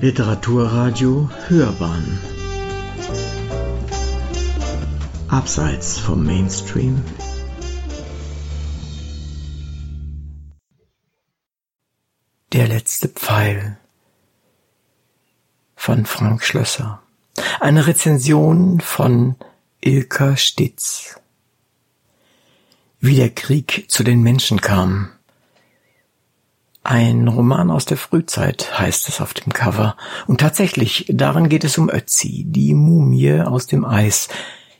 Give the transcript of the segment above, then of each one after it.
Literaturradio Hörbahn Abseits vom Mainstream Der letzte Pfeil von Frank Schlösser. Eine Rezension von Ilka Stitz. Wie der Krieg zu den Menschen kam. Ein Roman aus der Frühzeit heißt es auf dem Cover. Und tatsächlich, darin geht es um Ötzi, die Mumie aus dem Eis,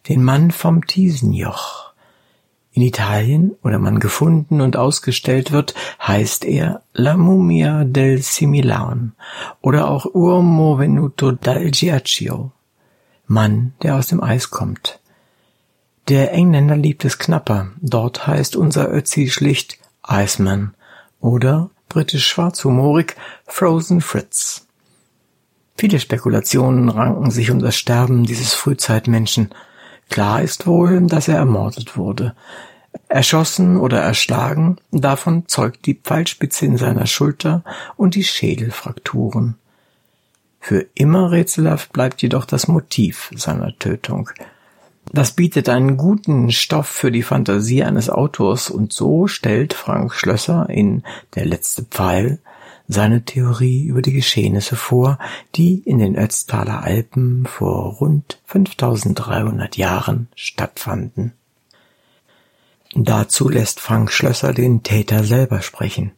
den Mann vom Thiesenjoch. In Italien, wo der Mann gefunden und ausgestellt wird, heißt er La Mumia del Similan oder auch Uomo venuto dal Giaccio, Mann, der aus dem Eis kommt. Der Engländer liebt es knapper. Dort heißt unser Ötzi schlicht Iceman oder britisch schwarzhumorig Frozen Fritz. Viele Spekulationen ranken sich um das Sterben dieses Frühzeitmenschen. Klar ist wohl, dass er ermordet wurde. Erschossen oder erschlagen, davon zeugt die Pfeilspitze in seiner Schulter und die Schädelfrakturen. Für immer rätselhaft bleibt jedoch das Motiv seiner Tötung. Das bietet einen guten Stoff für die Fantasie eines Autors und so stellt Frank Schlösser in Der letzte Pfeil seine Theorie über die Geschehnisse vor, die in den Ötztaler Alpen vor rund 5300 Jahren stattfanden. Dazu lässt Frank Schlösser den Täter selber sprechen.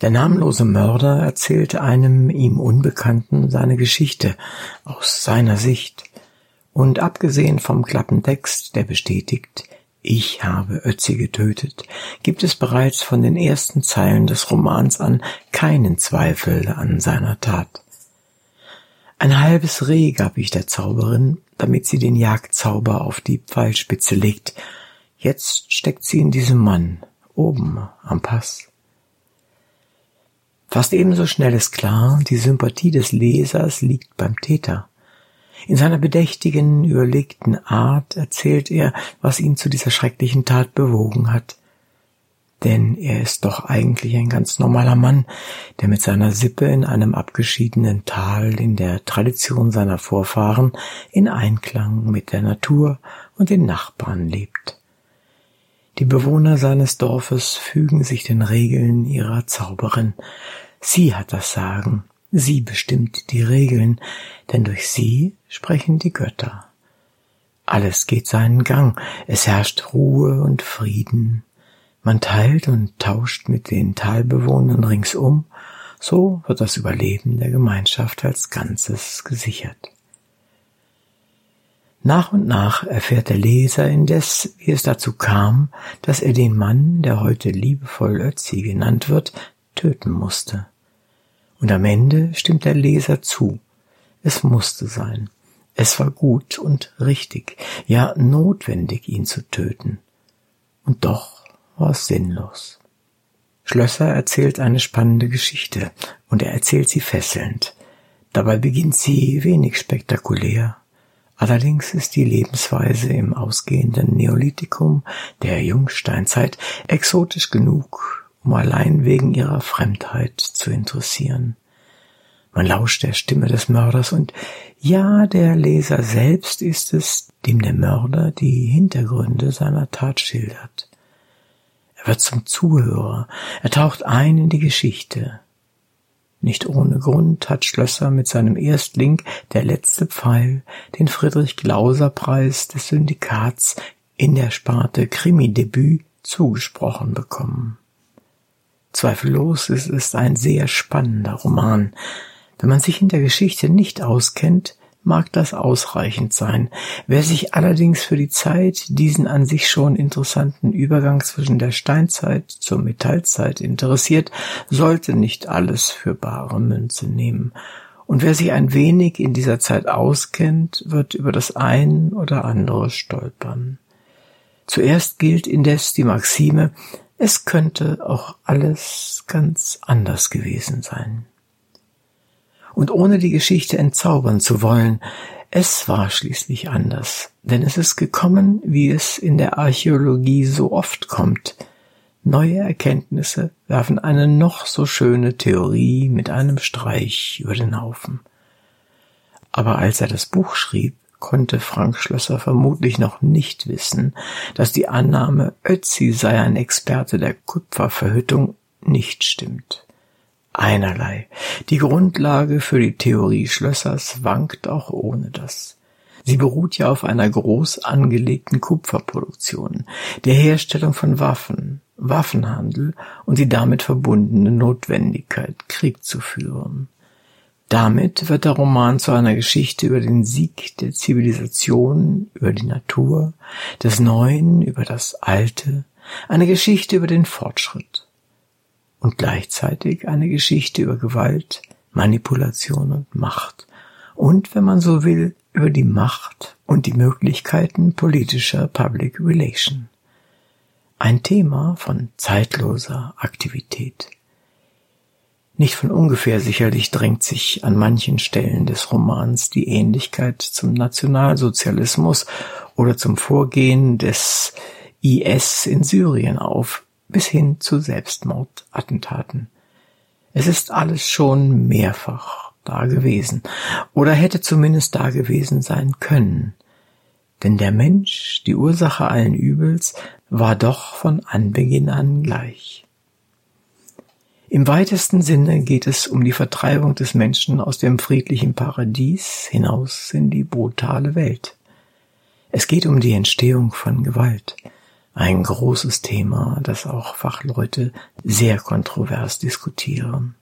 Der namenlose Mörder erzählt einem ihm Unbekannten seine Geschichte aus seiner Sicht – und abgesehen vom Klappentext, der bestätigt, ich habe Ötzi getötet, gibt es bereits von den ersten Zeilen des Romans an keinen Zweifel an seiner Tat. Ein halbes Reh gab ich der Zauberin, damit sie den Jagdzauber auf die Pfeilspitze legt. Jetzt steckt sie in diesem Mann, oben am Pass. Fast ebenso schnell ist klar, die Sympathie des Lesers liegt beim Täter. In seiner bedächtigen, überlegten Art erzählt er, was ihn zu dieser schrecklichen Tat bewogen hat. Denn er ist doch eigentlich ein ganz normaler Mann, der mit seiner Sippe in einem abgeschiedenen Tal in der Tradition seiner Vorfahren in Einklang mit der Natur und den Nachbarn lebt. Die Bewohner seines Dorfes fügen sich den Regeln ihrer Zauberin. Sie hat das Sagen, Sie bestimmt die Regeln, denn durch sie sprechen die Götter. Alles geht seinen Gang, es herrscht Ruhe und Frieden. Man teilt und tauscht mit den Talbewohnern ringsum, so wird das Überleben der Gemeinschaft als Ganzes gesichert. Nach und nach erfährt der Leser indes, wie es dazu kam, dass er den Mann, der heute liebevoll Ötzi genannt wird, töten musste. Und am Ende stimmt der Leser zu. Es musste sein. Es war gut und richtig, ja notwendig, ihn zu töten. Und doch war es sinnlos. Schlösser erzählt eine spannende Geschichte, und er erzählt sie fesselnd. Dabei beginnt sie wenig spektakulär. Allerdings ist die Lebensweise im ausgehenden Neolithikum der Jungsteinzeit exotisch genug, um allein wegen ihrer Fremdheit zu interessieren. Man lauscht der Stimme des Mörders und ja, der Leser selbst ist es, dem der Mörder die Hintergründe seiner Tat schildert. Er wird zum Zuhörer, er taucht ein in die Geschichte. Nicht ohne Grund hat Schlösser mit seinem Erstling Der letzte Pfeil den Friedrich-Glauser-Preis des Syndikats in der Sparte Krimi-Debüt zugesprochen bekommen. Zweifellos ist es ein sehr spannender Roman. Wenn man sich in der Geschichte nicht auskennt, mag das ausreichend sein. Wer sich allerdings für die Zeit diesen an sich schon interessanten Übergang zwischen der Steinzeit zur Metallzeit interessiert, sollte nicht alles für bare Münze nehmen. Und wer sich ein wenig in dieser Zeit auskennt, wird über das ein oder andere stolpern. Zuerst gilt indes die Maxime, es könnte auch alles ganz anders gewesen sein. Und ohne die Geschichte entzaubern zu wollen, es war schließlich anders, denn es ist gekommen, wie es in der Archäologie so oft kommt, Neue Erkenntnisse werfen eine noch so schöne Theorie mit einem Streich über den Haufen. Aber als er das Buch schrieb, konnte Frank Schlösser vermutlich noch nicht wissen, dass die Annahme, Ötzi sei ein Experte der Kupferverhüttung, nicht stimmt. Einerlei. Die Grundlage für die Theorie Schlössers wankt auch ohne das. Sie beruht ja auf einer groß angelegten Kupferproduktion, der Herstellung von Waffen, Waffenhandel und die damit verbundene Notwendigkeit, Krieg zu führen. Damit wird der Roman zu einer Geschichte über den Sieg der Zivilisation, über die Natur, des Neuen, über das Alte, eine Geschichte über den Fortschritt und gleichzeitig eine Geschichte über Gewalt, Manipulation und Macht und, wenn man so will, über die Macht und die Möglichkeiten politischer Public Relation. Ein Thema von zeitloser Aktivität. Nicht von ungefähr sicherlich drängt sich an manchen Stellen des Romans die Ähnlichkeit zum Nationalsozialismus oder zum Vorgehen des IS in Syrien auf, bis hin zu Selbstmordattentaten. Es ist alles schon mehrfach da gewesen oder hätte zumindest da gewesen sein können. Denn der Mensch, die Ursache allen Übels, war doch von Anbeginn an gleich. Im weitesten Sinne geht es um die Vertreibung des Menschen aus dem friedlichen Paradies hinaus in die brutale Welt. Es geht um die Entstehung von Gewalt, ein großes Thema, das auch Fachleute sehr kontrovers diskutieren.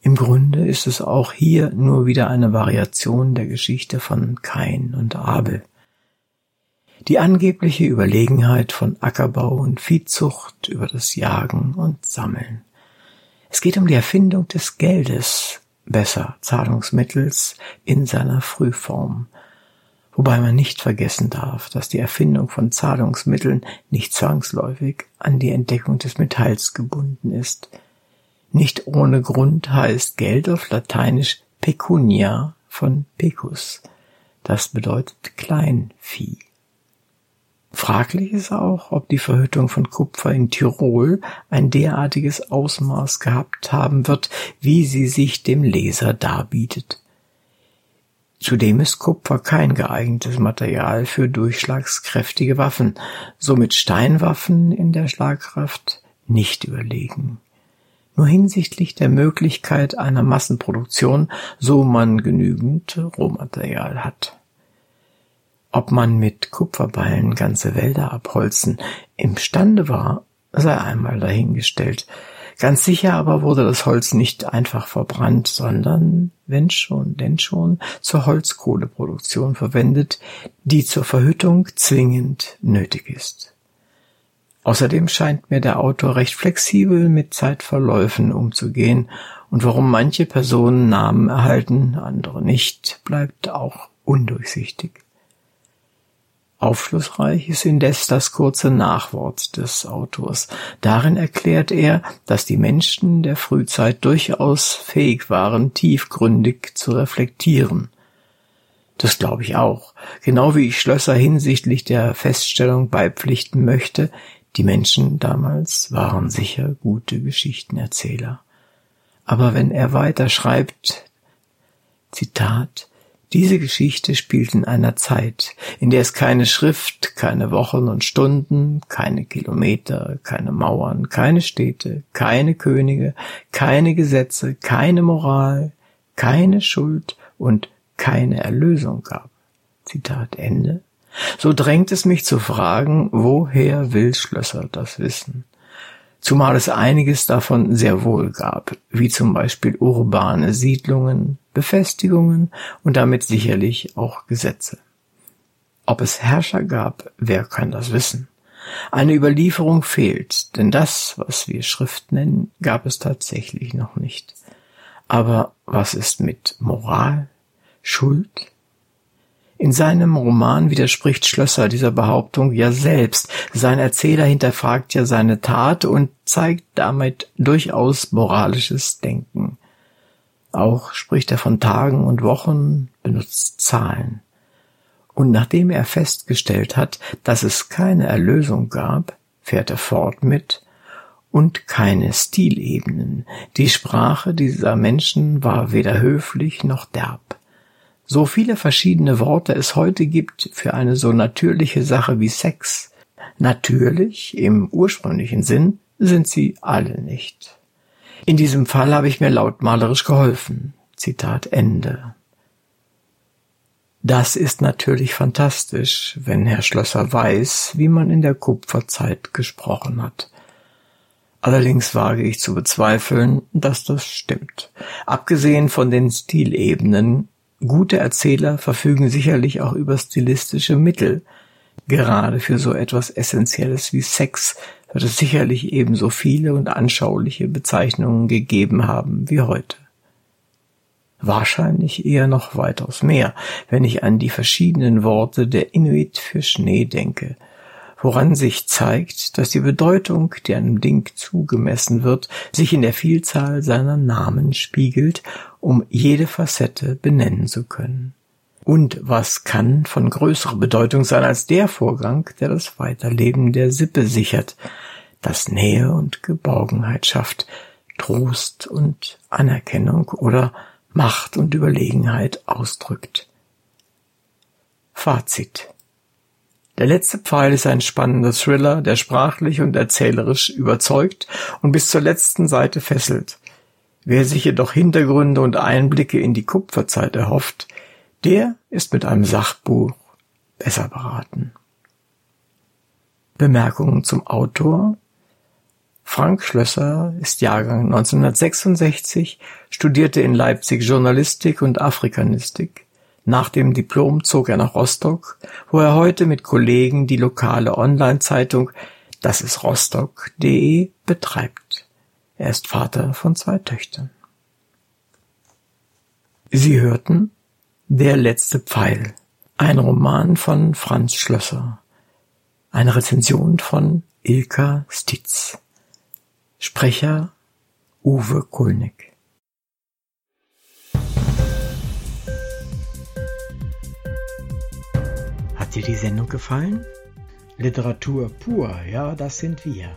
Im Grunde ist es auch hier nur wieder eine Variation der Geschichte von Kain und Abel. Die angebliche Überlegenheit von Ackerbau und Viehzucht über das Jagen und Sammeln. Es geht um die Erfindung des Geldes, besser Zahlungsmittels in seiner Frühform. Wobei man nicht vergessen darf, dass die Erfindung von Zahlungsmitteln nicht zwangsläufig an die Entdeckung des Metalls gebunden ist. Nicht ohne Grund heißt Geld auf Lateinisch pecunia von pecus. Das bedeutet Kleinvieh. Fraglich ist auch, ob die Verhüttung von Kupfer in Tirol ein derartiges Ausmaß gehabt haben wird, wie sie sich dem Leser darbietet. Zudem ist Kupfer kein geeignetes Material für durchschlagskräftige Waffen, somit Steinwaffen in der Schlagkraft nicht überlegen. Nur hinsichtlich der Möglichkeit einer Massenproduktion, so man genügend Rohmaterial hat. Ob man mit Kupferballen ganze Wälder abholzen imstande war, sei einmal dahingestellt. Ganz sicher aber wurde das Holz nicht einfach verbrannt, sondern, wenn schon, denn schon, zur Holzkohleproduktion verwendet, die zur Verhüttung zwingend nötig ist. Außerdem scheint mir der Autor recht flexibel mit Zeitverläufen umzugehen, und warum manche Personen Namen erhalten, andere nicht, bleibt auch undurchsichtig. Aufschlussreich ist indes das kurze Nachwort des Autors. Darin erklärt er, dass die Menschen der Frühzeit durchaus fähig waren, tiefgründig zu reflektieren. Das glaube ich auch, genau wie ich Schlösser hinsichtlich der Feststellung beipflichten möchte, die Menschen damals waren sicher gute Geschichtenerzähler. Aber wenn er weiter schreibt, Zitat, diese Geschichte spielt in einer Zeit, in der es keine Schrift, keine Wochen und Stunden, keine Kilometer, keine Mauern, keine Städte, keine Könige, keine Gesetze, keine Moral, keine Schuld und keine Erlösung gab. Zitat Ende. So drängt es mich zu fragen, woher will Schlösser das wissen? Zumal es einiges davon sehr wohl gab, wie zum Beispiel urbane Siedlungen, Befestigungen und damit sicherlich auch Gesetze. Ob es Herrscher gab, wer kann das wissen? Eine Überlieferung fehlt, denn das, was wir Schrift nennen, gab es tatsächlich noch nicht. Aber was ist mit Moral, Schuld, in seinem Roman widerspricht Schlösser dieser Behauptung ja selbst. Sein Erzähler hinterfragt ja seine Tat und zeigt damit durchaus moralisches Denken. Auch spricht er von Tagen und Wochen, benutzt Zahlen. Und nachdem er festgestellt hat, dass es keine Erlösung gab, fährt er fort mit und keine Stilebenen. Die Sprache dieser Menschen war weder höflich noch derb. So viele verschiedene Worte es heute gibt für eine so natürliche Sache wie Sex, natürlich im ursprünglichen Sinn sind sie alle nicht. In diesem Fall habe ich mir lautmalerisch geholfen. Zitat Ende. Das ist natürlich fantastisch, wenn Herr Schlösser weiß, wie man in der Kupferzeit gesprochen hat. Allerdings wage ich zu bezweifeln, dass das stimmt. Abgesehen von den Stilebenen, gute Erzähler verfügen sicherlich auch über stilistische Mittel. Gerade für so etwas Essentielles wie Sex wird es sicherlich ebenso viele und anschauliche Bezeichnungen gegeben haben wie heute. Wahrscheinlich eher noch weitaus mehr, wenn ich an die verschiedenen Worte der Inuit für Schnee denke – woran sich zeigt, dass die Bedeutung, die einem Ding zugemessen wird, sich in der Vielzahl seiner Namen spiegelt, um jede Facette benennen zu können. Und was kann von größerer Bedeutung sein als der Vorgang, der das Weiterleben der Sippe sichert, das Nähe und Geborgenheit schafft, Trost und Anerkennung oder Macht und Überlegenheit ausdrückt. Fazit der letzte Pfeil ist ein spannender Thriller, der sprachlich und erzählerisch überzeugt und bis zur letzten Seite fesselt. Wer sich jedoch Hintergründe und Einblicke in die Kupferzeit erhofft, der ist mit einem Sachbuch besser beraten. Bemerkungen zum Autor Frank Schlösser ist Jahrgang 1966, studierte in Leipzig Journalistik und Afrikanistik. Nach dem Diplom zog er nach Rostock, wo er heute mit Kollegen die lokale Online-Zeitung Das ist Rostock.de betreibt. Er ist Vater von zwei Töchtern. Sie hörten Der letzte Pfeil, ein Roman von Franz Schlösser, eine Rezension von Ilka Stitz. Sprecher Uwe Kulnig. Hat dir die Sendung gefallen? Literatur pur, ja, das sind wir.